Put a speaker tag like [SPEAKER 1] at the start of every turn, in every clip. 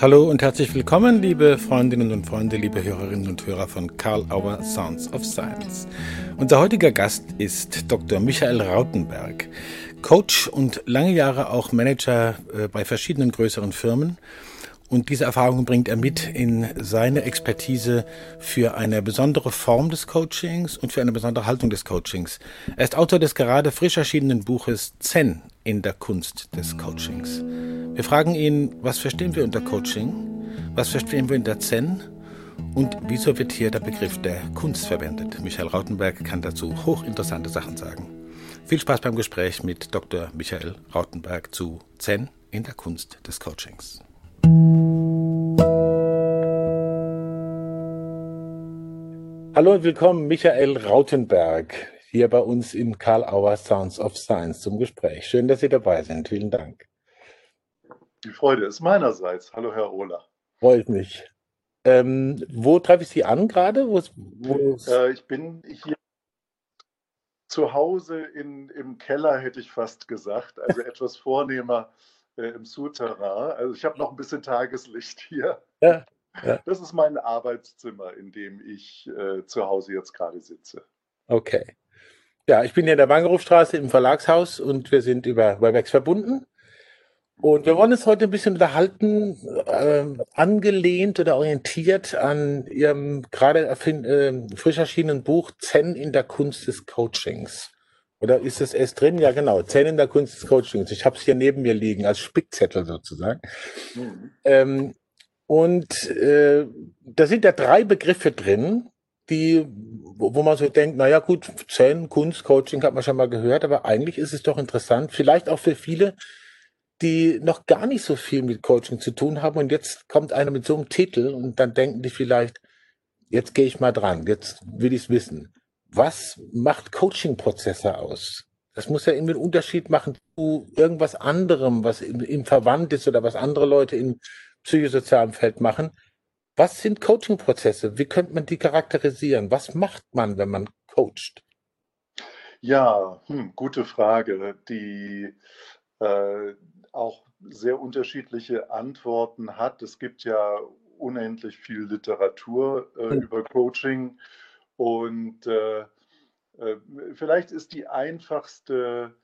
[SPEAKER 1] Hallo und herzlich willkommen, liebe Freundinnen und Freunde, liebe Hörerinnen und Hörer von Karl Auer Sounds of Science. Unser heutiger Gast ist Dr. Michael Rautenberg, Coach und lange Jahre auch Manager äh, bei verschiedenen größeren Firmen. Und diese Erfahrung bringt er mit in seine Expertise für eine besondere Form des Coachings und für eine besondere Haltung des Coachings. Er ist Autor des gerade frisch erschienenen Buches Zen in der Kunst des Coachings. Wir fragen ihn, was verstehen wir unter Coaching? Was verstehen wir unter Zen? Und wieso wird hier der Begriff der Kunst verwendet? Michael Rautenberg kann dazu hochinteressante Sachen sagen. Viel Spaß beim Gespräch mit Dr. Michael Rautenberg zu Zen in der Kunst des Coachings. Hallo und willkommen, Michael Rautenberg, hier bei uns im Karl Auer Sounds of Science zum Gespräch. Schön, dass Sie dabei sind. Vielen Dank.
[SPEAKER 2] Die Freude ist meinerseits. Hallo, Herr Ohler.
[SPEAKER 1] Freut mich. Ähm, wo treffe ich Sie an gerade?
[SPEAKER 2] Äh, ich bin hier zu Hause in, im Keller, hätte ich fast gesagt. Also etwas vornehmer äh, im Souterrain. Also ich habe noch ein bisschen Tageslicht hier. Ja, ja. Das ist mein Arbeitszimmer, in dem ich äh, zu Hause jetzt gerade sitze.
[SPEAKER 1] Okay. Ja, ich bin hier in der Wangerhofstraße im Verlagshaus und wir sind über Webex verbunden. Und wir wollen uns heute ein bisschen unterhalten, äh, angelehnt oder orientiert an Ihrem gerade äh, frisch erschienenen Buch Zen in der Kunst des Coachings. Oder ist es erst drin? Ja, genau. Zen in der Kunst des Coachings. Ich habe es hier neben mir liegen als Spickzettel sozusagen. Mhm. Ähm, und äh, da sind ja drei Begriffe drin, die, wo, wo man so denkt, naja gut, Zen, Kunst, Coaching hat man schon mal gehört, aber eigentlich ist es doch interessant, vielleicht auch für viele, die noch gar nicht so viel mit Coaching zu tun haben und jetzt kommt einer mit so einem Titel und dann denken die vielleicht, jetzt gehe ich mal dran, jetzt will ich es wissen. Was macht Coaching-Prozesse aus? Das muss ja irgendwie einen Unterschied machen zu irgendwas anderem, was im, Verwandt ist oder was andere Leute im psychosozialen Feld machen. Was sind Coaching-Prozesse? Wie könnte man die charakterisieren? Was macht man, wenn man coacht?
[SPEAKER 2] Ja, hm, gute Frage, die äh, auch sehr unterschiedliche Antworten hat. Es gibt ja unendlich viel Literatur äh, mhm. über Coaching und äh, äh, vielleicht ist die einfachste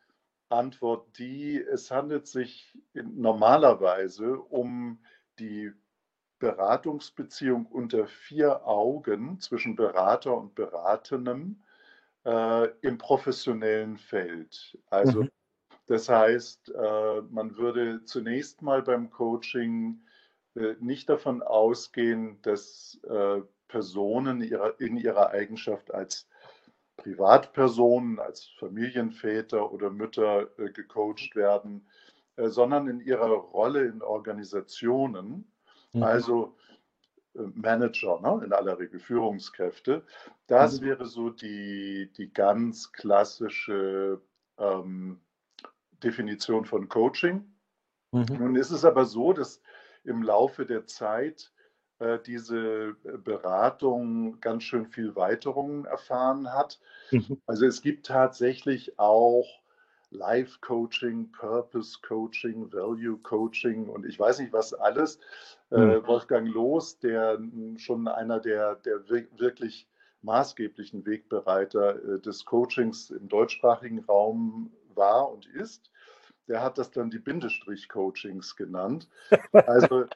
[SPEAKER 2] Antwort die, es handelt sich normalerweise um die Beratungsbeziehung unter vier Augen zwischen Berater und Beratenem äh, im professionellen Feld. Also mhm. Das heißt, äh, man würde zunächst mal beim Coaching äh, nicht davon ausgehen, dass äh, Personen in ihrer Eigenschaft als Privatpersonen, als Familienväter oder Mütter gecoacht werden, sondern in ihrer Rolle in Organisationen, mhm. also Manager, ne, in aller Regel Führungskräfte. Das mhm. wäre so die, die ganz klassische ähm, Definition von Coaching. Mhm. Nun ist es aber so, dass im Laufe der Zeit äh, diese Beratung ganz schön viel Weiterungen erfahren hat. Mhm. Also es gibt tatsächlich auch Life Coaching, Purpose Coaching, Value Coaching und ich weiß nicht was alles. Äh, mhm. Wolfgang Loos, der schon einer der, der wirklich maßgeblichen Wegbereiter äh, des Coachings im deutschsprachigen Raum war und ist, der hat das dann die Bindestrich-Coachings genannt. Also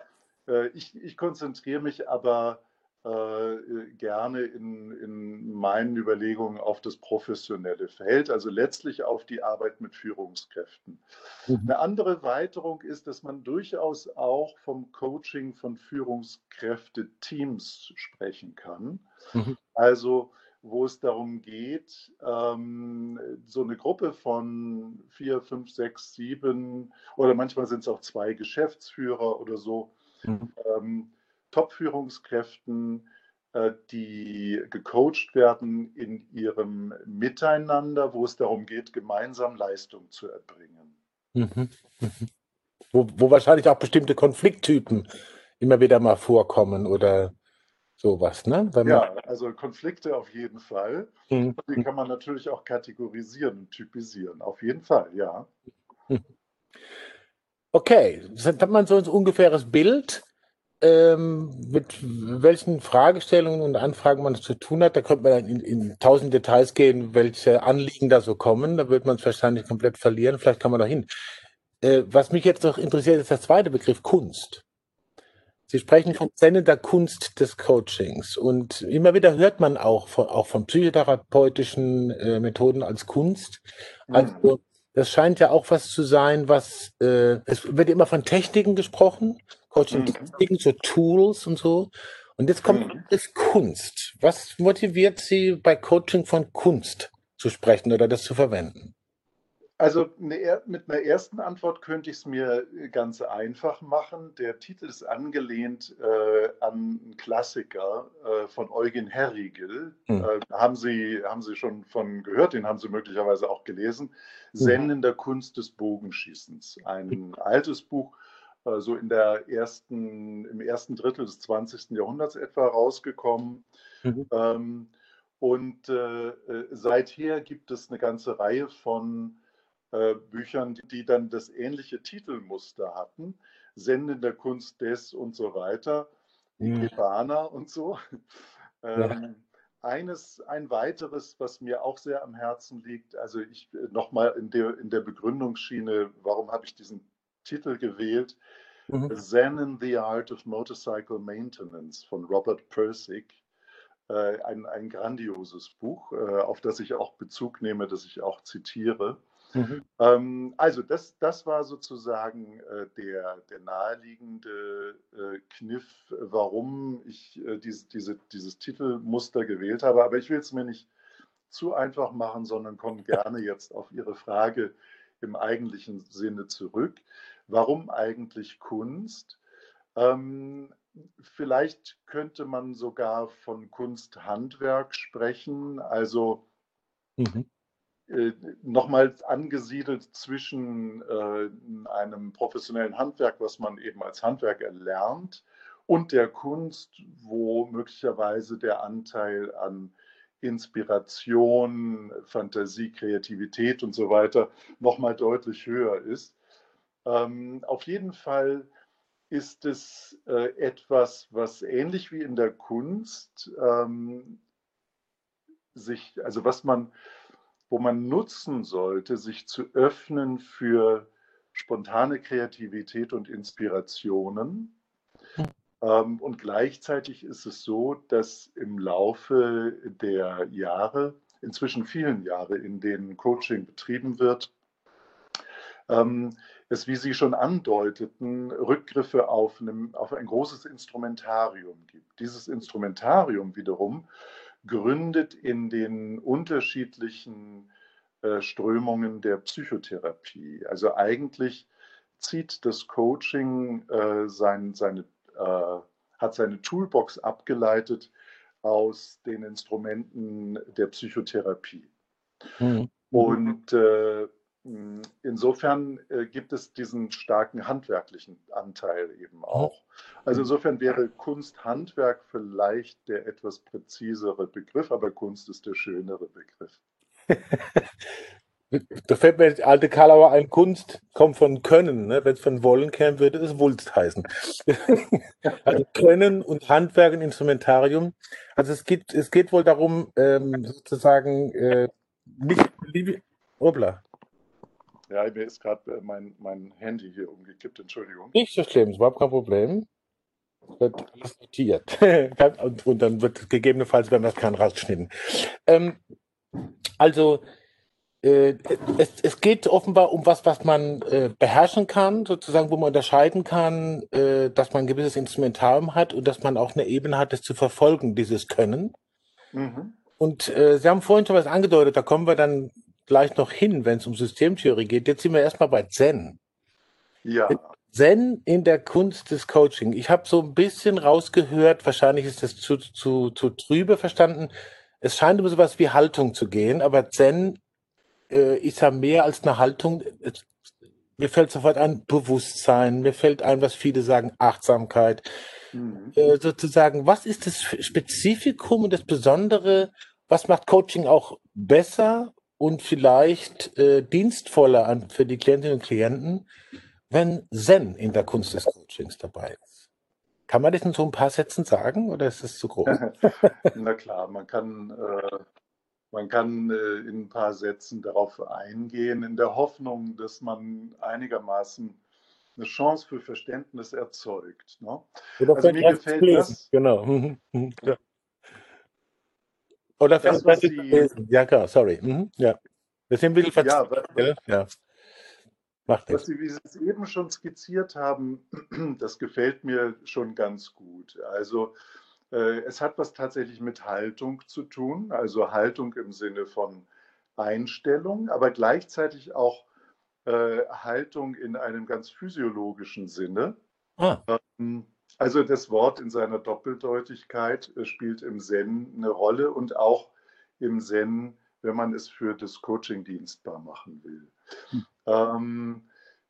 [SPEAKER 2] äh, ich, ich konzentriere mich aber äh, gerne in, in meinen Überlegungen auf das professionelle Feld, also letztlich auf die Arbeit mit Führungskräften. Mhm. Eine andere Weiterung ist, dass man durchaus auch vom Coaching von Führungskräfte-Teams sprechen kann. Mhm. Also wo es darum geht, ähm, so eine Gruppe von vier, fünf, sechs, sieben oder manchmal sind es auch zwei Geschäftsführer oder so, mhm. ähm, Top-Führungskräften, äh, die gecoacht werden in ihrem Miteinander, wo es darum geht, gemeinsam Leistung zu erbringen. Mhm.
[SPEAKER 1] Mhm. Wo, wo wahrscheinlich auch bestimmte Konflikttypen immer wieder mal vorkommen oder sowas, ne?
[SPEAKER 2] ja, also Konflikte auf jeden Fall. Mhm. Die kann man natürlich auch kategorisieren und typisieren. Auf jeden Fall, ja.
[SPEAKER 1] Okay, das hat man so ein ungefähres Bild ähm, mit welchen Fragestellungen und Anfragen man zu tun hat. Da könnte man in, in tausend Details gehen, welche Anliegen da so kommen. Da wird man es wahrscheinlich komplett verlieren. Vielleicht kann man da hin. Äh, was mich jetzt noch interessiert, ist der zweite Begriff Kunst. Sie sprechen von sendender Kunst des Coachings und immer wieder hört man auch von, auch von psychotherapeutischen äh, Methoden als Kunst. Mhm. Also das scheint ja auch was zu sein, was äh, es wird immer von Techniken gesprochen, Coaching-Techniken, mhm. so Tools und so. Und jetzt kommt mhm. das Kunst. Was motiviert Sie bei Coaching von Kunst zu sprechen oder das zu verwenden?
[SPEAKER 2] Also eine, mit einer ersten Antwort könnte ich es mir ganz einfach machen. Der Titel ist angelehnt äh, an einen Klassiker äh, von Eugen Herrigel. Hm. Äh, haben, Sie, haben Sie schon von gehört, den haben Sie möglicherweise auch gelesen. Zen in der Kunst des Bogenschießens. Ein altes Buch, äh, so in der ersten, im ersten Drittel des 20. Jahrhunderts etwa rausgekommen. Mhm. Ähm, und äh, äh, seither gibt es eine ganze Reihe von äh, Büchern, die, dann das ähnliche Titelmuster hatten, Senden der Kunst des und so weiter, Ikebana mhm. und so. Ähm, eines, ein weiteres, was mir auch sehr am Herzen liegt, also ich äh, nochmal in der, in der Begründungsschiene, warum habe ich diesen Titel gewählt? Mhm. Zen in the Art of Motorcycle Maintenance von Robert Persick. Äh, ein, ein grandioses Buch, äh, auf das ich auch Bezug nehme, das ich auch zitiere. Mhm. Ähm, also das, das war sozusagen äh, der, der naheliegende äh, Kniff, warum ich äh, dies, diese, dieses Titelmuster gewählt habe. Aber ich will es mir nicht zu einfach machen, sondern komme gerne jetzt auf Ihre Frage im eigentlichen Sinne zurück. Warum eigentlich Kunst? Ähm, vielleicht könnte man sogar von Kunsthandwerk sprechen. Also mhm nochmals angesiedelt zwischen äh, einem professionellen Handwerk, was man eben als Handwerker lernt, und der Kunst, wo möglicherweise der Anteil an Inspiration, Fantasie, Kreativität und so weiter nochmal deutlich höher ist. Ähm, auf jeden Fall ist es äh, etwas, was ähnlich wie in der Kunst ähm, sich, also was man wo man nutzen sollte, sich zu öffnen für spontane Kreativität und Inspirationen. Mhm. und gleichzeitig ist es so, dass im Laufe der Jahre, inzwischen vielen Jahre, in denen Coaching betrieben wird, ähm, es, wie Sie schon andeuteten, Rückgriffe auf, einem, auf ein großes Instrumentarium gibt. Dieses Instrumentarium wiederum gründet in den unterschiedlichen äh, Strömungen der Psychotherapie. Also eigentlich zieht das Coaching äh, sein, seine, äh, hat seine Toolbox abgeleitet aus den Instrumenten der Psychotherapie. Mhm. Und äh, insofern äh, gibt es diesen starken handwerklichen Anteil eben auch. Also insofern wäre Kunst Handwerk vielleicht der etwas präzisere Begriff, aber Kunst ist der schönere Begriff.
[SPEAKER 1] da fällt mir die alte Kalauer ein, Kunst kommt von Können. Ne? Wenn es von Wollen käme, würde es Wulst heißen. also Können und Handwerk und Instrumentarium. Also es geht, es geht wohl darum, ähm, sozusagen äh, nicht, Obla.
[SPEAKER 2] Ja, mir ist gerade äh, mein, mein Handy hier umgekippt, Entschuldigung.
[SPEAKER 1] Nicht so schlimm, überhaupt kein Problem. Wird alles notiert. und, dann wird gegebenenfalls, wenn wir es kann, rausgeschnitten. Ähm, also, äh, es, es, geht offenbar um was, was man äh, beherrschen kann, sozusagen, wo man unterscheiden kann, äh, dass man ein gewisses Instrumentarium hat und dass man auch eine Ebene hat, das zu verfolgen, dieses Können. Mhm. Und äh, Sie haben vorhin schon was angedeutet, da kommen wir dann gleich noch hin, wenn es um Systemtheorie geht. Jetzt sind wir erstmal bei Zen. Ja. Zen in der Kunst des Coaching. Ich habe so ein bisschen rausgehört, wahrscheinlich ist das zu, zu, zu trübe verstanden. Es scheint um sowas wie Haltung zu gehen, aber Zen äh, ist ja mehr als eine Haltung. Mir fällt sofort ein Bewusstsein, mir fällt ein, was viele sagen, Achtsamkeit. Mhm. Äh, sozusagen, was ist das Spezifikum und das Besondere? Was macht Coaching auch besser und vielleicht äh, dienstvoller an, für die Klientinnen und Klienten, wenn Zen in der Kunst des Coachings dabei ist. Kann man das in so ein paar Sätzen sagen oder ist das zu groß?
[SPEAKER 2] Na klar, man kann, äh, man kann äh, in ein paar Sätzen darauf eingehen, in der Hoffnung, dass man einigermaßen eine Chance für Verständnis erzeugt. Ne?
[SPEAKER 1] Also mir gefällt lesen. das. Genau. Ja. Oder das, was Sie, lesen. Ja, klar, sorry. Mhm, ja. Das sind ein bisschen
[SPEAKER 2] ja, ja. ja. Macht was Sie, wie Sie es eben schon skizziert haben, das gefällt mir schon ganz gut. Also äh, es hat was tatsächlich mit Haltung zu tun, also Haltung im Sinne von Einstellung, aber gleichzeitig auch äh, Haltung in einem ganz physiologischen Sinne. Ah. Ähm, also das Wort in seiner Doppeldeutigkeit äh, spielt im Zen eine Rolle und auch im Zen, wenn man es für das Coaching dienstbar machen will. Hm. Ähm,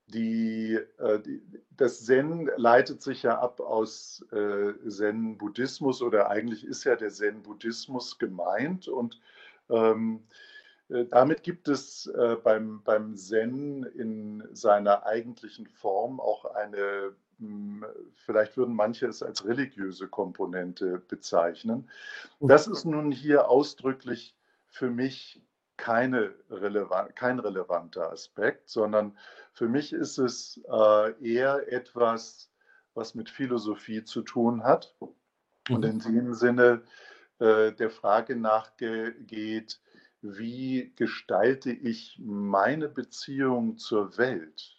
[SPEAKER 2] die, äh, die, das Zen leitet sich ja ab aus äh, Zen-Buddhismus oder eigentlich ist ja der Zen-Buddhismus gemeint und ähm, äh, damit gibt es äh, beim, beim Zen in seiner eigentlichen Form auch eine, vielleicht würden manche es als religiöse Komponente bezeichnen. Das ist nun hier ausdrücklich für mich keine relevant, kein relevanter Aspekt, sondern für mich ist es äh, eher etwas, was mit Philosophie zu tun hat und in dem Sinne äh, der Frage nachgeht, wie gestalte ich meine Beziehung zur Welt?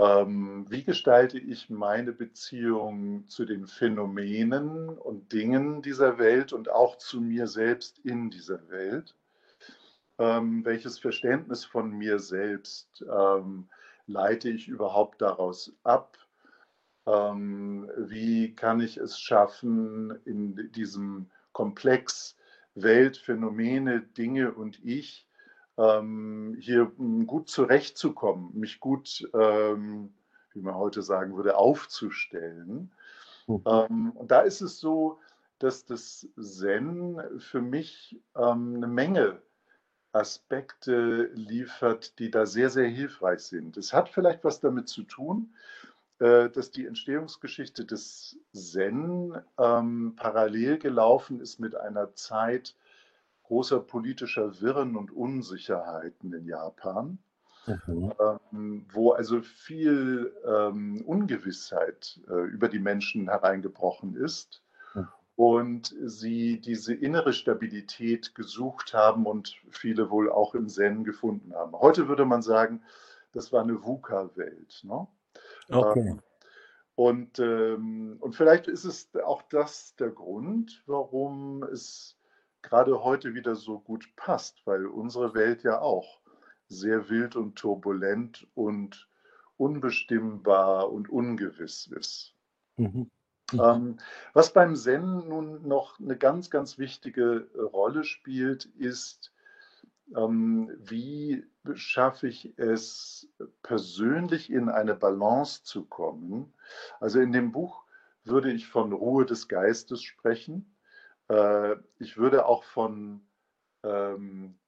[SPEAKER 2] Ähm, wie gestalte ich meine Beziehung zu den Phänomenen und Dingen dieser Welt und auch zu mir selbst in dieser Welt? ähm, welches Verständnis von mir selbst ähm, leite ich überhaupt daraus ab? Ähm, wie kann ich es schaffen, in diesem Komplex Welt, Phänomene, Dinge und ich ähm, hier gut zurechtzukommen, mich gut, ähm, wie man heute sagen würde, aufzustellen? Mhm. Ähm, und da ist es so, dass das Zen für mich eine Menge Aspekte liefert, die da sehr, sehr hilfreich sind. Es hat vielleicht was damit zu tun, äh, dass die Entstehungsgeschichte des Zen ähm, parallel gelaufen ist mit einer Zeit großer politischer Wirren und Unsicherheiten in Japan, mhm. ähm, wo also viel ähm, Ungewissheit äh, über die Menschen hereingebrochen ist und sie diese innere Stabilität gesucht haben und viele wohl auch im Zen gefunden haben. Heute würde man sagen, das war eine VUCA-Welt. Ne? Okay. Ähm, und, ähm, und vielleicht ist es auch das der Grund, warum es gerade heute wieder so gut passt, weil unsere Welt ja auch sehr wild und turbulent und unbestimmbar und ungewiss ist. Mhm. Mhm. Ähm, was beim Zen nun noch eine ganz, ganz wichtige Rolle spielt, ist, ähm, wie schaffe ich es, persönlich in eine Balance zu kommen. Also in dem Buch würde ich von Ruhe des Geistes sprechen. Äh, ich würde auch von, ähm,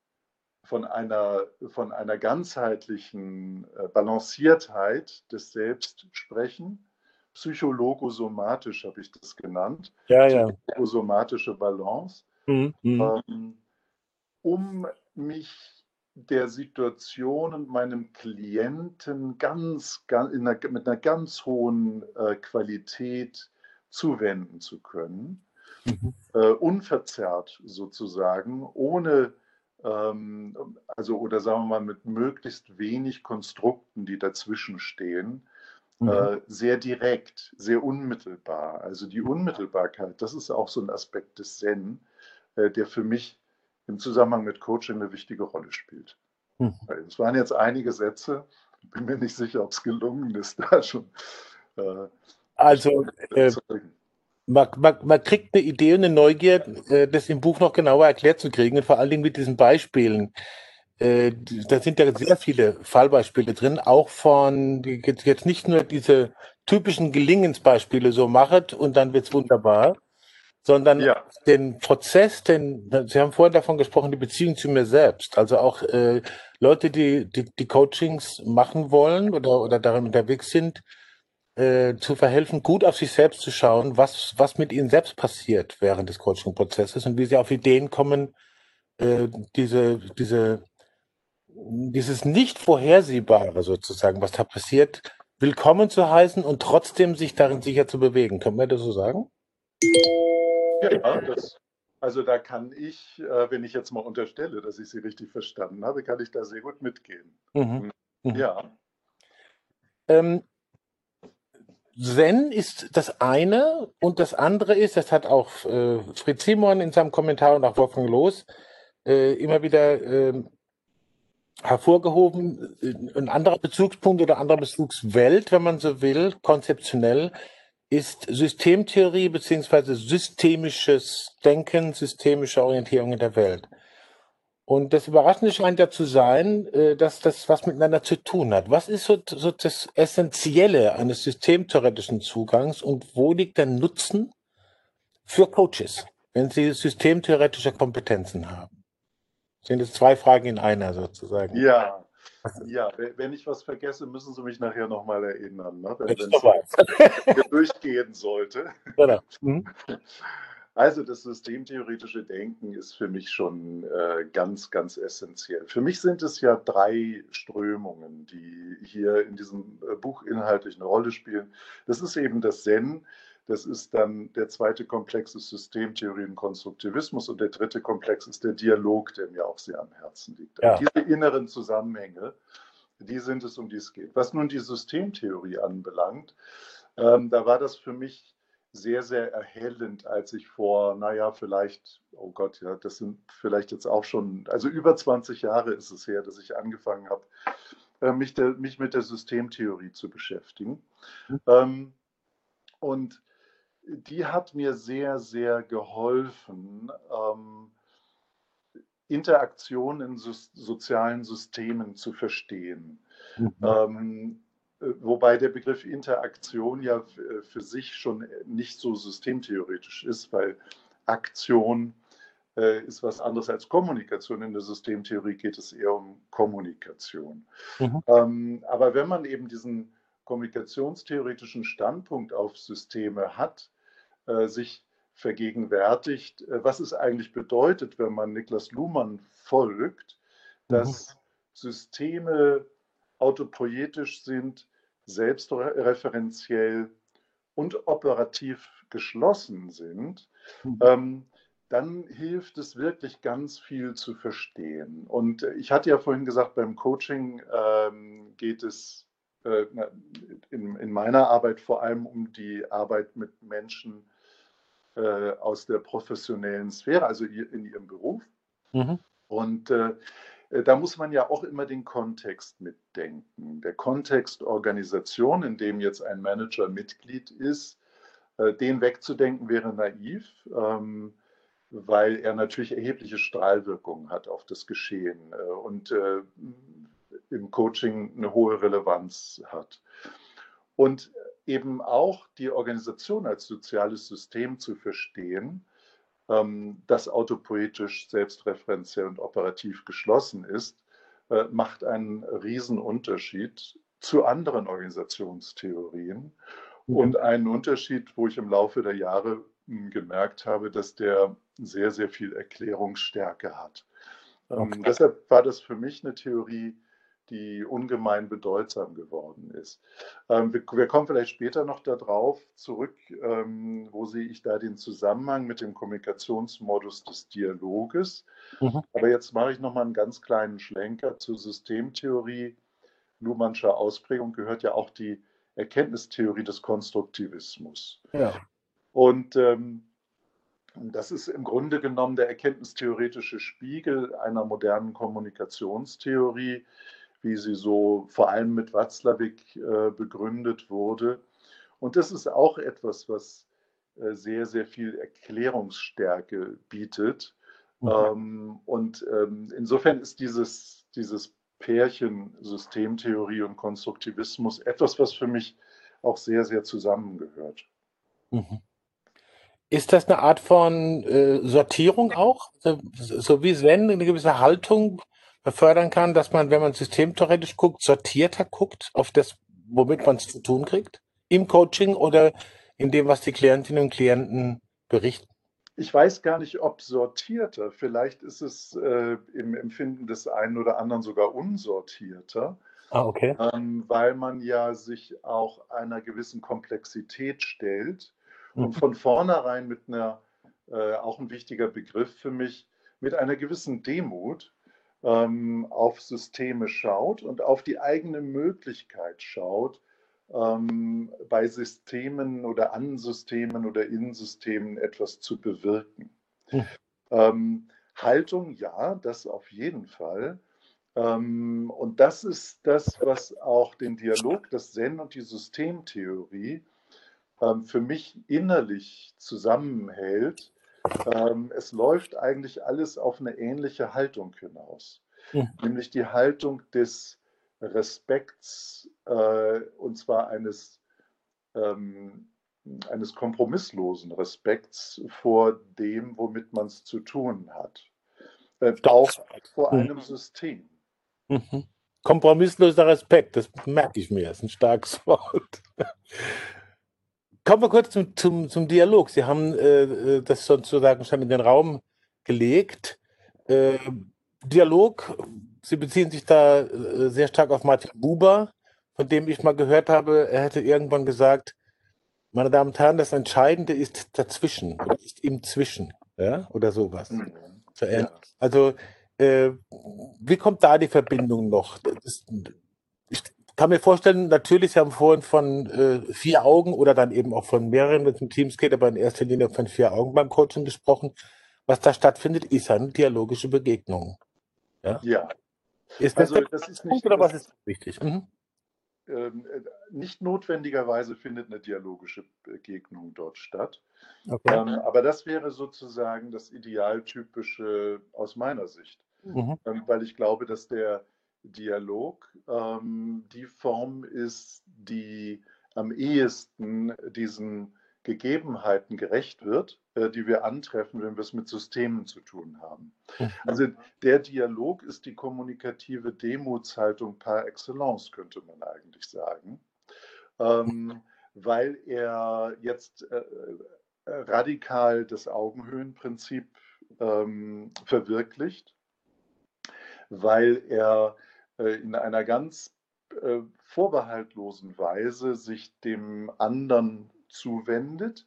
[SPEAKER 2] von, einer, von einer ganzheitlichen äh, Balanciertheit des Selbst sprechen psychologosomatisch habe ich das genannt.
[SPEAKER 1] Ja, ja.
[SPEAKER 2] Psychosomatische Balance. Mhm. mhm. Ähm, um mich der Situation und meinem Klienten ganz, ganz einer, mit einer ganz hohen äh, Qualität zuwenden zu können. Mhm. Äh, unverzerrt sozusagen, ohne, ähm, also oder sagen wir mal mit möglichst wenig Konstrukten, die dazwischen stehen, Mhm. Äh, sehr direkt, sehr unmittelbar. Also die Unmittelbarkeit, das ist auch so ein Aspekt des Zen, äh, der für mich im Zusammenhang mit Coaching eine wichtige Rolle spielt. Mhm. Es waren jetzt einige Sätze, bin mir nicht sicher, ob es gelungen ist, da schon.
[SPEAKER 1] Äh, also, äh, man, man, man, kriegt eine Idee und eine Neugier, äh, das im Buch noch genauer erklärt zu kriegen und vor allen Dingen mit diesen Beispielen. Äh, da sind ja sehr viele Fallbeispiele drin, auch von jetzt nicht nur diese typischen Gelingensbeispiele, so machet und dann wird's wunderbar, sondern ja. den Prozess, den Sie haben vorhin davon gesprochen, die Beziehung zu mir selbst, also auch äh, Leute, die, die die Coachings machen wollen oder oder darin unterwegs sind, äh, zu verhelfen, gut auf sich selbst zu schauen, was, was mit ihnen selbst passiert während des Coaching-Prozesses und wie sie auf Ideen kommen, äh, diese, diese, dieses nicht vorhersehbare sozusagen, was da passiert, willkommen zu heißen und trotzdem sich darin sicher zu bewegen. Können wir das so sagen?
[SPEAKER 2] Ja, das, also da kann ich, äh, wenn ich jetzt mal unterstelle, dass ich Sie richtig verstanden habe, kann ich da sehr gut mitgehen. Mhm. Ja.
[SPEAKER 1] Ähm, Zen ist das eine und das andere ist, das hat auch äh, Fritz Simon in seinem Kommentar und auch Wolfgang Loos äh, immer wieder äh, hervorgehoben, ein anderer Bezugspunkt oder anderer Bezugswelt, wenn man so will, konzeptionell, ist Systemtheorie beziehungsweise systemisches Denken, systemische Orientierung in der Welt. Und das Überraschende scheint ja zu sein, äh, dass das was miteinander zu tun hat. Was ist so, so das Essentielle eines systemtheoretischen Zugangs und wo liegt der Nutzen für Coaches, wenn sie systemtheoretische Kompetenzen haben? Sind es zwei Fragen in einer sozusagen?
[SPEAKER 2] Ja, ja, wenn ich was vergesse, müssen Sie mich nachher nochmal erinnern, ne? wenn es durchgehen sollte. Genau. Mhm. Also das systemtheoretische Denken ist für mich schon äh, ganz, ganz essentiell. Für mich sind es ja drei Strömungen, die hier in diesem äh, Buch inhaltlich eine Rolle spielen. Das ist eben das Zen, das ist dann der zweite Komplex ist Systemtheorie und Konstruktivismus und der dritte Komplex ist der Dialog, der mir auch sehr am Herzen liegt. Ja. Diese inneren Zusammenhänge, die sind es, um die es geht. Was nun die Systemtheorie anbelangt, ähm, da war das für mich sehr, sehr erhellend, als ich vor, naja, vielleicht, oh Gott, ja, das sind vielleicht jetzt auch schon, also über 20 Jahre ist es her, dass ich angefangen habe, äh, mich, der, mich mit der Systemtheorie zu beschäftigen. Mhm. Ähm, und die hat mir sehr, sehr geholfen, ähm, Interaktion in so, sozialen Systemen zu verstehen. Mhm. Äh, wobei der Begriff Interaktion ja äh, für sich schon nicht so systemtheoretisch ist, weil Aktion äh, ist was anderes als Kommunikation. In der Systemtheorie geht es eher um Kommunikation. Mhm. Ähm, aber wenn man eben diesen kommunikationstheoretischen Standpunkt auf Systeme hat, sich vergegenwärtigt, was es eigentlich bedeutet, wenn man Niklas Luhmann folgt, dass mhm. Systeme autopoietisch sind, selbstreferenziell und operativ geschlossen sind, mhm. ähm, dann hilft es wirklich ganz viel zu verstehen. Und ich hatte ja vorhin gesagt, beim Coaching ähm, geht es äh, in, in, meiner Arbeit vor allem um die Arbeit mit Menschen äh, aus der professionellen Sphäre, also in ihrem Beruf. Mhm. Und äh, äh, da muss man ja auch immer den Kontext mitdenken. Der Kontext Organisation, in dem jetzt ein Manager Mitglied ist, äh, den wegzudenken wäre naiv, ähm, weil er natürlich erhebliche Strahlwirkungen hat auf das Geschehen äh, und im Coaching eine hohe Relevanz hat. Und eben auch die Organisation als soziales System zu verstehen, das autopoetisch, selbstreferenziell und operativ geschlossen ist, äh, macht einen Riesenunterschied zu anderen Organisationstheorien mhm. und einen Unterschied, wo ich im Laufe der Jahre hm, gemerkt habe, dass der sehr, sehr viel Erklärungsstärke hat. Ähm, okay. deshalb war das für mich eine Theorie, die ungemein bedeutsam geworden ist. Ähm, wir, wir, kommen vielleicht später noch darauf zurück, ähm, wo sehe ich da den Zusammenhang mit dem Kommunikationsmodus des Dialoges. Mhm. Aber jetzt mache ich noch mal einen ganz kleinen Schlenker zur Systemtheorie. Luhmannscher Ausprägung gehört ja auch die Erkenntnistheorie des Konstruktivismus. Ja. Und ähm, das ist im Grunde genommen der erkenntnistheoretische Spiegel einer modernen Kommunikationstheorie, wie sie so vor allem mit Watzlawick äh, begründet wurde. Und das ist auch etwas, was äh, sehr, sehr viel Erklärungsstärke bietet. Mhm. Ähm, und ähm, insofern ist dieses, dieses Pärchen Systemtheorie und Konstruktivismus etwas, was für mich auch sehr, sehr zusammengehört.
[SPEAKER 1] Mhm. Ist das eine Art von äh, Sortierung auch? So, so wie Sven eine gewisse Haltung befördern kann, dass man, wenn man systemtheoretisch guckt, sortierter guckt auf das, womit man es zu tun kriegt? im Coaching oder in dem, was die Klientinnen und Klienten berichten?
[SPEAKER 2] Ich weiß gar nicht, ob sortierter. Vielleicht ist es äh, im Empfinden des einen oder anderen sogar unsortierter.
[SPEAKER 1] Ah, okay.
[SPEAKER 2] Ähm, weil man ja sich auch einer gewissen Komplexität stellt mhm. und von vornherein mit einer, äh, auch ein wichtiger Begriff für mich, mit einer gewissen Demut ähm, auf Systeme schaut und auf die eigene Möglichkeit schaut, ähm, bei Systemen oder an Systemen oder in Systemen etwas zu bewirken. Hm. Ähm, Haltung, ja, das auf jeden Fall. Ähm, und das ist das, was auch den Dialog, das Zen und die Systemtheorie ähm, für mich innerlich zusammenhält. Ähm, es läuft eigentlich alles auf eine ähnliche Haltung hinaus, ja. nämlich die Haltung des Respekts, äh, und zwar eines, ähm, eines kompromisslosen Respekts vor dem, womit man es zu tun hat. Äh, auch vor mhm. einem System.
[SPEAKER 1] Mhm. Kompromissloser Respekt, das merke ich mir, das ist ein starkes Wort. Kommen wir kurz zum, zum, zum Dialog. Sie haben äh, äh das sozusagen schon in den Raum gelegt. Äh, Dialog Sie beziehen sich da äh, sehr stark auf Martin Buber, von dem ich mal gehört habe, er hätte irgendwann gesagt, meine Damen und Herren, das Entscheidende ist dazwischen ist im Zwischen, ja, oder sowas. Mhm. Also, äh, wie kommt da die Verbindung noch? Das, kann mir vorstellen, natürlich, Sie haben vorhin von äh, vier Augen oder dann eben auch von mehreren, wenn es um Teams geht, aber in erster Linie von vier Augen beim Coaching gesprochen. Was da stattfindet, ist eine dialogische Begegnung.
[SPEAKER 2] Ja, ja
[SPEAKER 1] ist das, also, das ist nicht, oder was ist wichtig? Mhm.
[SPEAKER 2] Ähm, äh, nicht notwendigerweise findet eine dialogische Begegnung dort statt.
[SPEAKER 1] Okay. Ähm,
[SPEAKER 2] aber das wäre sozusagen das Idealtypische aus meiner Sicht. Mhm. Ähm, weil ich glaube, dass der Dialog ähm, die Form ist, die am ehesten diesen Gegebenheiten gerecht wird, äh, die wir antreffen, wenn wir es mit Systemen zu tun haben. Mhm. Also der Dialog ist die kommunikative Demutshaltung par excellence, könnte man eigentlich sagen, ähm, weil er jetzt äh, äh, radikal das Augenhöhenprinzip ähm, verwirklicht, weil er in einer ganz äh, vorbehaltlosen Weise sich dem anderen zuwendet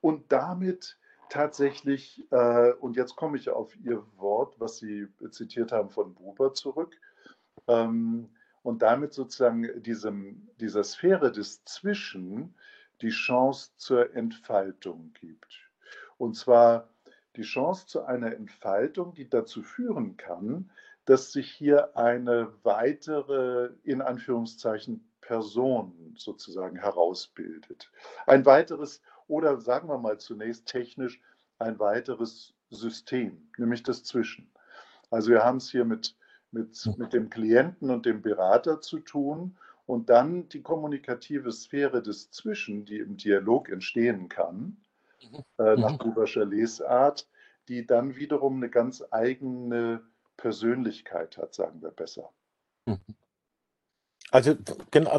[SPEAKER 2] und damit tatsächlich, äh, und jetzt komme ich auf Ihr Wort, was Sie zitiert haben von Buber zurück, ähm, und damit sozusagen diesem, dieser Sphäre des Zwischen die Chance zur Entfaltung gibt. Und zwar die Chance zu einer Entfaltung, die dazu führen kann, dass sich hier eine weitere, in Anführungszeichen, Person sozusagen herausbildet. Ein weiteres oder sagen wir mal zunächst technisch ein weiteres System, nämlich das Zwischen. Also wir haben es hier mit, mit, hm. mit dem Klienten und dem Berater zu tun und dann die kommunikative Sphäre des Zwischen, die im Dialog entstehen kann, mhm. äh, nach mhm. Buberscher Lesart, die dann wiederum eine ganz eigene Persönlichkeit hat, sagen wir besser. Mhm.
[SPEAKER 1] Also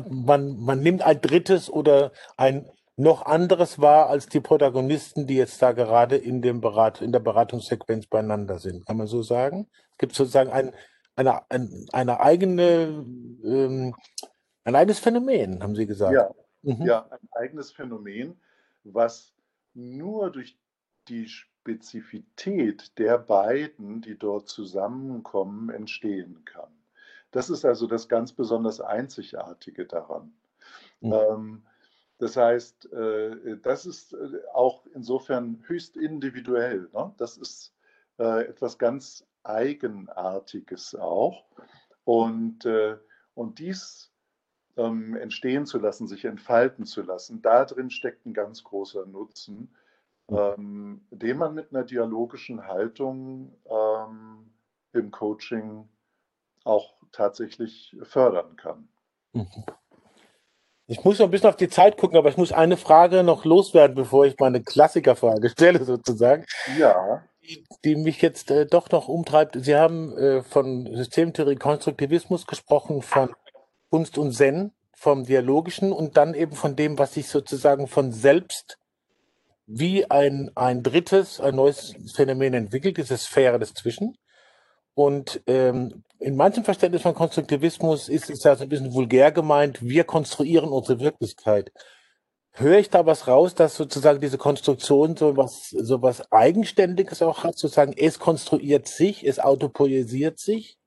[SPEAKER 1] man, man nimmt ein drittes oder ein noch anderes wahr als die Protagonisten, die jetzt da gerade in, dem Berat, in der Beratungssequenz beieinander sind. Kann man so sagen? Es gibt sozusagen ein, eine, ein, eine eigene, ähm, ein eigenes Phänomen, haben Sie gesagt.
[SPEAKER 2] Ja, mhm. ja, ein eigenes Phänomen, was nur durch die Spezifität der beiden, die dort zusammenkommen, entstehen kann. Das ist also das ganz besonders Einzigartige daran. Mhm. Ähm, das heißt, äh, das ist äh, auch insofern höchst individuell. Ne? Das ist äh, etwas ganz Eigenartiges auch. Und, und dies ähm, entstehen zu lassen, sich entfalten zu lassen, da drin steckt ein ganz großer Nutzen. Ähm, den man mit einer dialogischen Haltung ähm, im Coaching auch tatsächlich fördern kann.
[SPEAKER 1] Ich muss noch ein bisschen auf die Zeit gucken, aber ich muss eine Frage noch loswerden, bevor ich meine Klassikerfrage stelle, sozusagen.
[SPEAKER 2] Ja.
[SPEAKER 1] Die, die mich jetzt äh, doch noch umtreibt. Sie haben äh, von Systemtheorie Konstruktivismus gesprochen, von Kunst und Zen vom Dialogischen und dann eben von dem, was sich sozusagen von selbst wie ein, ein drittes, ein neues Phänomen entwickelt, diese Sphäre des Zwischen. Und ähm, in manchem Verständnis von Konstruktivismus ist es ja so ein bisschen vulgär gemeint, wir konstruieren unsere Wirklichkeit. Höre ich da was raus, dass sozusagen diese Konstruktion so was, so was Eigenständiges auch hat, sozusagen es konstruiert sich, es autopoiesiert sich,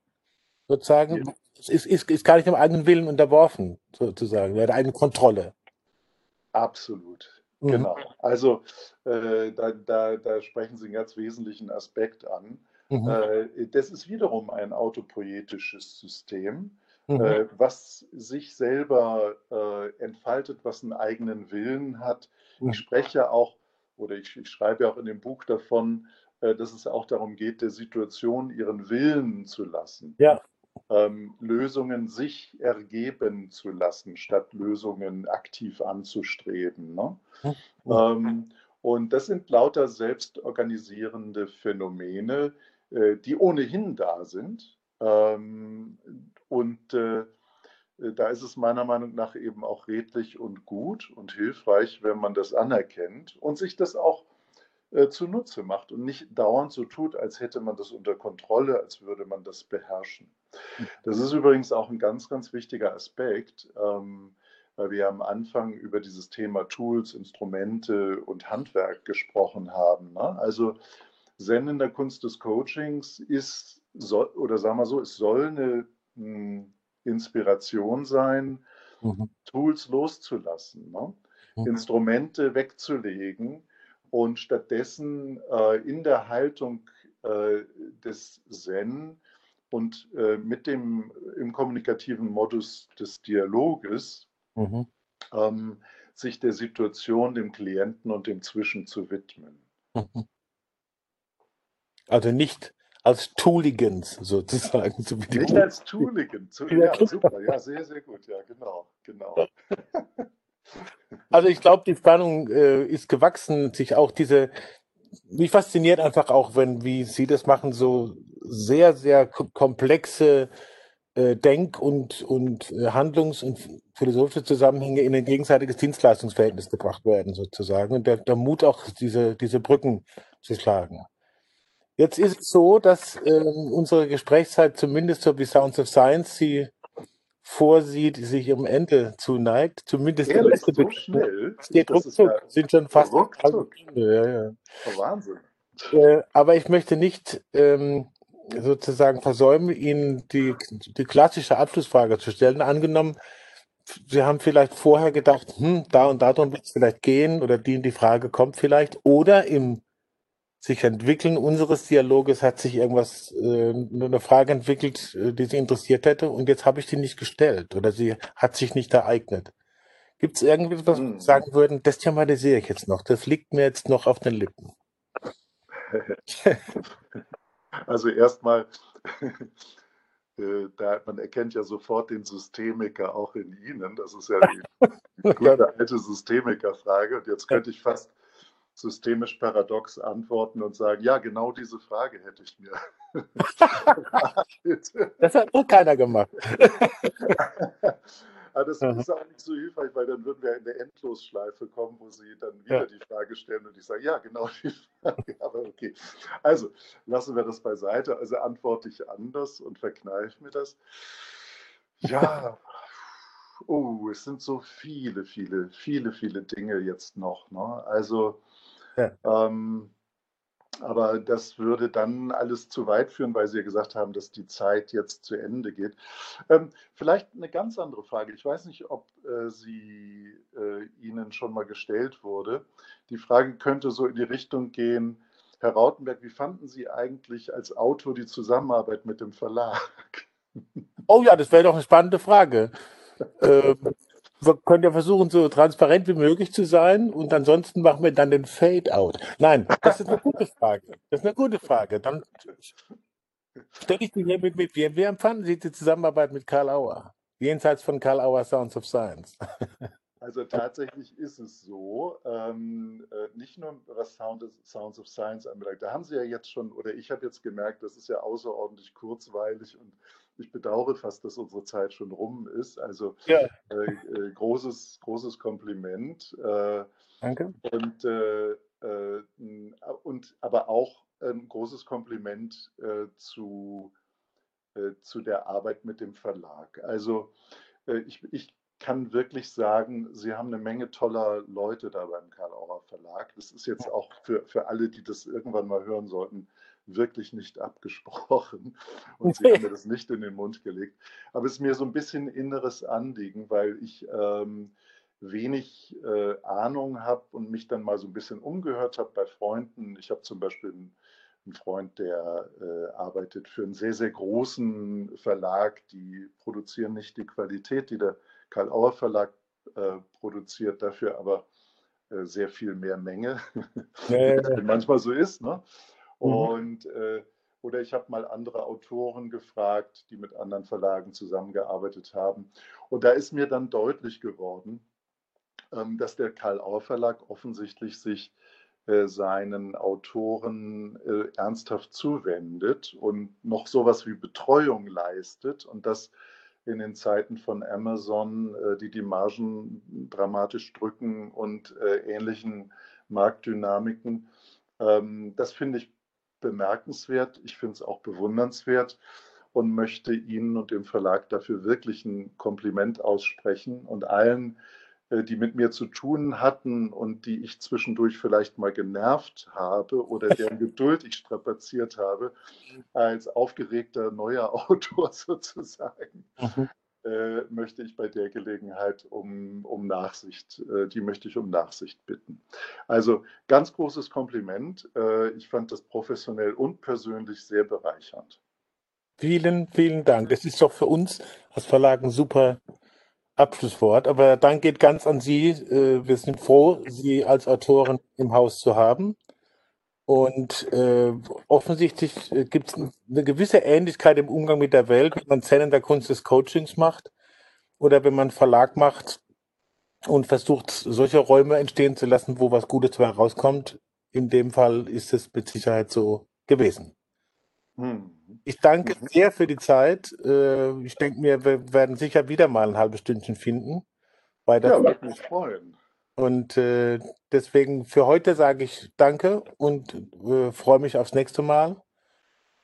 [SPEAKER 1] sozusagen, ja. es ist, ist, ist gar nicht dem eigenen Willen unterworfen, sozusagen, der eigenen Kontrolle.
[SPEAKER 2] Absolut. Mhm. Genau. Also äh, da, da, da sprechen Sie einen ganz wesentlichen Aspekt an. Mhm. Äh, das ist wiederum ein autopoetisches System, mhm. äh, was sich selber äh, entfaltet, was einen eigenen Willen hat. Mhm. Ich spreche auch, oder ich, ich, schreibe auch in dem Buch davon, äh, dass es auch darum geht, der Situation ihren Willen zu lassen.
[SPEAKER 1] Ja.
[SPEAKER 2] Ähm, Lösungen sich ergeben zu lassen, statt Lösungen aktiv anzustreben. Ne? Ähm, und das sind lauter selbstorganisierende Phänomene, äh, die ohnehin da sind. Ähm, und äh, da ist es meiner Meinung nach eben auch redlich und gut und hilfreich, wenn man das anerkennt und sich das auch äh, zunutze macht und nicht dauernd so tut, als hätte man das unter Kontrolle, als würde man das beherrschen. Das ist übrigens auch ein ganz, ganz wichtiger Aspekt, ähm, weil wir am Anfang über dieses Thema Tools, Instrumente und Handwerk gesprochen haben. Ne? Also Zen in der Kunst des Coachings ist, soll, oder sagen wir so, es soll eine mh, hm, Inspiration sein, mhm. Tools loszulassen, ne? mhm. Instrumente wegzulegen und stattdessen äh, in der Haltung äh, des Zen und äh, mit dem im kommunikativen Modus des Dialoges mhm. ähm, sich der Situation, dem Klienten und dem Zwischen zu widmen. Mhm.
[SPEAKER 1] Also nicht als Tooligans sozusagen.
[SPEAKER 2] So nicht als Tooligans. Ja, super. Ja, sehr, sehr gut. Ja, genau. genau.
[SPEAKER 1] Also ich glaube, die Spannung äh, ist gewachsen, sich auch diese, mich fasziniert einfach auch, wenn, wie Sie das machen, so sehr, sehr komplexe äh, Denk- und, und äh, Handlungs- und philosophische Zusammenhänge in ein gegenseitiges Dienstleistungsverhältnis gebracht werden, sozusagen. Und der, der Mut auch, diese, diese Brücken zu schlagen. Jetzt ist es so, dass ähm, unsere Gesprächszeit zumindest so wie Sounds of Science sie vorsieht, sich im Ende zuneigt. Zumindest
[SPEAKER 2] Ehrlich, so schnell.
[SPEAKER 1] Es geht ruckzuck, ja sind schon fast
[SPEAKER 2] halbe Ja, ja. Oh, Wahnsinn.
[SPEAKER 1] Äh, aber ich möchte nicht ähm, sozusagen versäumen, Ihnen die, die klassische Abschlussfrage zu stellen. Angenommen, Sie haben vielleicht vorher gedacht, hm, da und darum wird es vielleicht gehen oder die, die Frage kommt vielleicht. Oder im sich entwickeln unseres Dialoges hat sich irgendwas, äh, eine Frage entwickelt, äh, die sie interessiert hätte und jetzt habe ich die nicht gestellt oder sie hat sich nicht ereignet. Gibt es irgendwas, was hm. sagen würden, das thematisiere ich jetzt noch, das liegt mir jetzt noch auf den Lippen?
[SPEAKER 2] Also erstmal, äh, da, man erkennt ja sofort den Systemiker auch in Ihnen. Das ist ja die gute alte Systemiker-Frage. Und jetzt könnte ich fast systemisch paradox antworten und sagen, ja, genau diese Frage hätte ich mir.
[SPEAKER 1] das hat noch keiner gemacht.
[SPEAKER 2] Aber das ist auch nicht so hilfreich, weil dann würden wir in eine Endlosschleife kommen, wo Sie dann wieder ja. die Frage stellen und ich sage, ja, genau die Frage. Aber okay. Also lassen wir das beiseite. Also antworte ich anders und verkneife mir das. Ja, oh, es sind so viele, viele, viele, viele Dinge jetzt noch. Ne? Also ja. Ähm, aber das würde dann alles zu weit führen, weil Sie ja gesagt haben, dass die Zeit jetzt zu Ende geht. Ähm, vielleicht eine ganz andere Frage. Ich weiß nicht, ob äh, sie äh, Ihnen schon mal gestellt wurde. Die Frage könnte so in die Richtung gehen, Herr Rautenberg, wie fanden Sie eigentlich als Autor die Zusammenarbeit mit dem Verlag?
[SPEAKER 1] Oh ja, das wäre doch eine spannende Frage. ähm, wir können ja versuchen, so transparent wie möglich zu sein und ansonsten machen wir dann den Fade-out. Nein, das ist eine gute Frage. Das ist eine gute Frage. Dann stelle ich die hier mit, mit wie, wie empfanden Sie die Zusammenarbeit mit Karl Auer? Jenseits von Karl Auer Sounds of Science.
[SPEAKER 2] Also tatsächlich ist es so, ähm, äh, nicht nur was Sound Sounds of Science anbelangt. Da haben Sie ja jetzt schon, oder ich habe jetzt gemerkt, das ist ja außerordentlich kurzweilig und ich bedauere fast, dass unsere Zeit schon rum ist. Also
[SPEAKER 1] Ja,
[SPEAKER 2] äh, äh, großes, großes Kompliment. Äh,
[SPEAKER 1] danke.
[SPEAKER 2] und, äh, äh, und aber auch ein großes Kompliment äh, zu, äh, zu der Arbeit mit dem Verlag. Also äh, ich, ich kann wirklich sagen, Sie haben eine Menge toller Leute da beim Karl-Auer Verlag. Das ist jetzt auch für, für alle, die das irgendwann mal hören sollten, wirklich nicht abgesprochen. Und Sie haben mir das nicht in den Mund gelegt. Aber es ist mir so ein bisschen inneres Anliegen, weil ich ähm, wenig äh, Ahnung habe und mich dann mal so ein bisschen umgehört habe bei Freunden. Ich habe zum Beispiel einen, einen Freund, der äh, arbeitet für einen sehr, sehr großen Verlag. Die produzieren nicht die Qualität, die der Karl-Auer Verlag äh, produziert, dafür aber äh, sehr viel mehr Menge, wie
[SPEAKER 1] Äh,
[SPEAKER 2] das manchmal so ist. Ne?
[SPEAKER 1] Mhm.
[SPEAKER 2] Und äh, oder ich habe mal andere Autoren gefragt, die mit anderen Verlagen zusammengearbeitet haben. Und da ist mir dann deutlich geworden, ähm, dass der Karl-Auer Verlag offensichtlich sich äh, seinen Autoren äh, ernsthaft zuwendet und noch sowas wie Betreuung leistet und das in den Zeiten von Amazon, äh, die die Margen dramatisch drücken und äh, ähnlichen Marktdynamiken. Ähm, das finde ich bemerkenswert. Ich finde es auch bewundernswert und möchte Ihnen und dem Verlag dafür wirklich ein Kompliment aussprechen und allen, äh, die mit mir zu tun hatten und die ich zwischendurch vielleicht mal genervt habe oder deren Geduld ich strapaziert habe, als aufgeregter neuer Autor sozusagen,
[SPEAKER 1] mhm.
[SPEAKER 2] Äh, möchte ich bei der Gelegenheit um, um Nachsicht, äh, die möchte ich um Nachsicht bitten. Also ganz großes Kompliment. Äh, ich fand das professionell und persönlich sehr bereichernd.
[SPEAKER 1] Vielen, vielen Dank. Das ist doch für uns als Verlag ein super Abschlusswort. Aber Dank geht ganz an Sie. Äh, Wir sind froh, Sie als Autorin im Haus zu haben. Und äh, offensichtlich gibt es eine gewisse Ähnlichkeit im Umgang mit der Welt, wenn man Zen in der Kunst des Coachings macht oder wenn man einen Verlag macht und versucht, solche Räume entstehen zu lassen, wo was Gutes dabei rauskommt. In dem Fall ist es mit Sicherheit so gewesen.
[SPEAKER 2] Hm.
[SPEAKER 1] Ich danke
[SPEAKER 2] Mhm.
[SPEAKER 1] sehr für die Zeit. Äh, Ich denke mir, wir werden sicher wieder mal ein halbes Stündchen finden. Bei der
[SPEAKER 2] Ja, würde mich freuen.
[SPEAKER 1] Und äh, deswegen für heute sage ich danke und äh, freue mich aufs nächste Mal.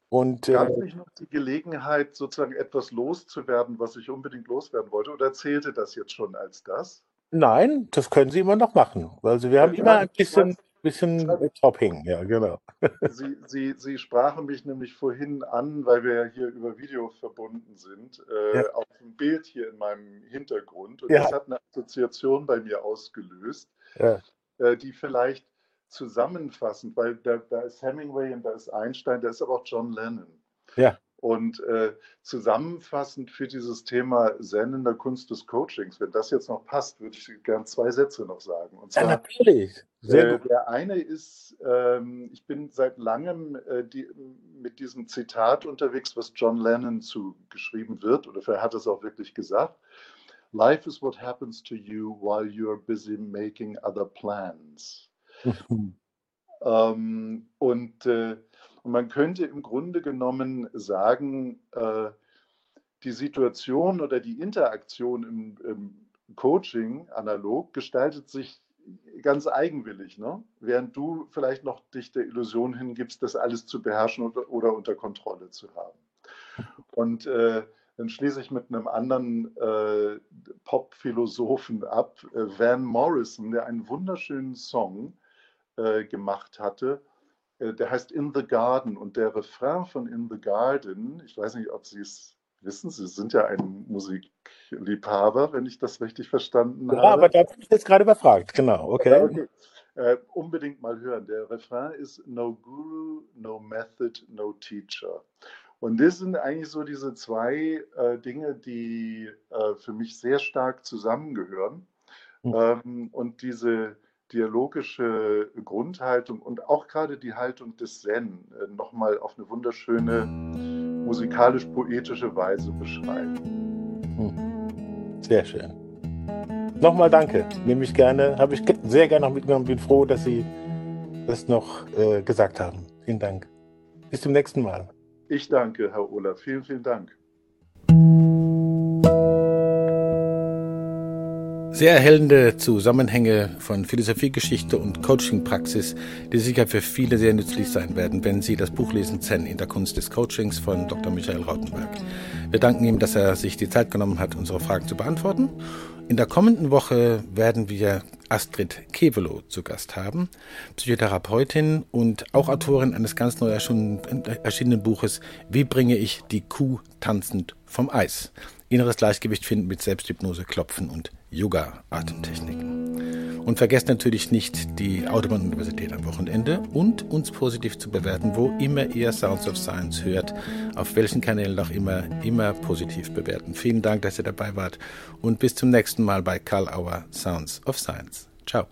[SPEAKER 1] Und
[SPEAKER 2] Gab
[SPEAKER 1] äh,
[SPEAKER 2] es nicht noch die Gelegenheit, sozusagen etwas loszuwerden, was ich unbedingt loswerden wollte? Oder zählte das jetzt schon als das?
[SPEAKER 1] nein, das können Sie immer noch machen. Also wir haben
[SPEAKER 2] Ja,
[SPEAKER 1] immer ein bisschen. Bisschen Topping. Ja, genau.
[SPEAKER 2] Sie, Sie, Sie sprachen mich nämlich vorhin an, weil wir ja hier über Video verbunden sind, äh,
[SPEAKER 1] Ja.
[SPEAKER 2] auf dem Bild hier in meinem Hintergrund. Und
[SPEAKER 1] Ja.
[SPEAKER 2] das hat eine Assoziation bei mir ausgelöst,
[SPEAKER 1] Ja,
[SPEAKER 2] äh, die vielleicht zusammenfassend, weil da, da ist Hemingway und da ist Einstein, da ist aber auch John Lennon.
[SPEAKER 1] ja,
[SPEAKER 2] Und äh, zusammenfassend für dieses Thema Zen in der Kunst des Coachings, wenn das jetzt noch passt, würde ich gern zwei Sätze noch sagen. Und
[SPEAKER 1] ja
[SPEAKER 2] zwar,
[SPEAKER 1] natürlich. Sehr
[SPEAKER 2] äh,
[SPEAKER 1] gut.
[SPEAKER 2] der eine ist, ähm, ich bin seit langem äh, die, mit diesem Zitat unterwegs, was John Lennon zugeschrieben wird, oder er hat es auch wirklich gesagt. Life is what happens to you while you're busy making other plans. Ähm, und, äh, und man könnte im Grunde genommen sagen, äh, die Situation oder die Interaktion im, im Coaching analog gestaltet sich ganz eigenwillig, ne? während du vielleicht noch dich der Illusion hingibst, das alles zu beherrschen oder, oder unter Kontrolle zu haben. Und äh, dann schließe ich mit einem anderen äh, Pop-Philosophen ab, äh, Van Morrison, der einen wunderschönen Song äh, gemacht hatte. Äh, der heißt In the Garden und der Refrain von In the Garden, ich weiß nicht, ob Sie es wissen, Sie sind ja ein Musikliebhaber, wenn ich das richtig verstanden
[SPEAKER 1] Ja,
[SPEAKER 2] habe.
[SPEAKER 1] aber da bin ich jetzt gerade überfragt. Genau,
[SPEAKER 2] Ja,
[SPEAKER 1] okay.
[SPEAKER 2] okay. Äh, unbedingt mal hören. Der Refrain ist No Guru, no Method, no Teacher. Und das sind eigentlich so diese zwei äh, Dinge, die äh, für mich sehr stark zusammengehören.
[SPEAKER 1] Hm.
[SPEAKER 2] Ähm, und diese dialogische Grundhaltung und auch gerade die Haltung des Zen äh, nochmal auf eine wunderschöne musikalisch-poetische Weise beschreiben.
[SPEAKER 1] Hm. Sehr schön. Nochmal danke. Nehme ich gerne, habe ich sehr gerne noch mitgenommen. Bin froh, dass Sie das noch äh, gesagt haben. Vielen Dank. Bis zum nächsten Mal.
[SPEAKER 2] Ich danke, Herr Ola. Vielen, vielen Dank.
[SPEAKER 1] Sehr erhellende Zusammenhänge von Philosophiegeschichte und Coachingpraxis, die sicher für viele sehr nützlich sein werden, wenn Sie das Buch lesen Zen in der Kunst des Coachings von Dr. Michael Rautenberg. Wir danken ihm, dass er sich die Zeit genommen hat, unsere Fragen zu beantworten. In der kommenden Woche werden wir Astrid Kevelo zu Gast haben, Psychotherapeutin und auch Autorin eines ganz neu erschienenen Buches Wie bringe ich die Kuh tanzend vom Eis? Inneres Gleichgewicht finden mit Selbsthypnose, Klopfen und Yoga-Atemtechniken. Und vergesst natürlich nicht die Autobahn-Universität am Wochenende und uns positiv zu bewerten, wo immer ihr Sounds of Science hört, auf welchen Kanälen auch immer, immer positiv bewerten. Vielen Dank, dass ihr dabei wart und bis zum nächsten Mal bei Karl Auer Sounds of Science. Ciao.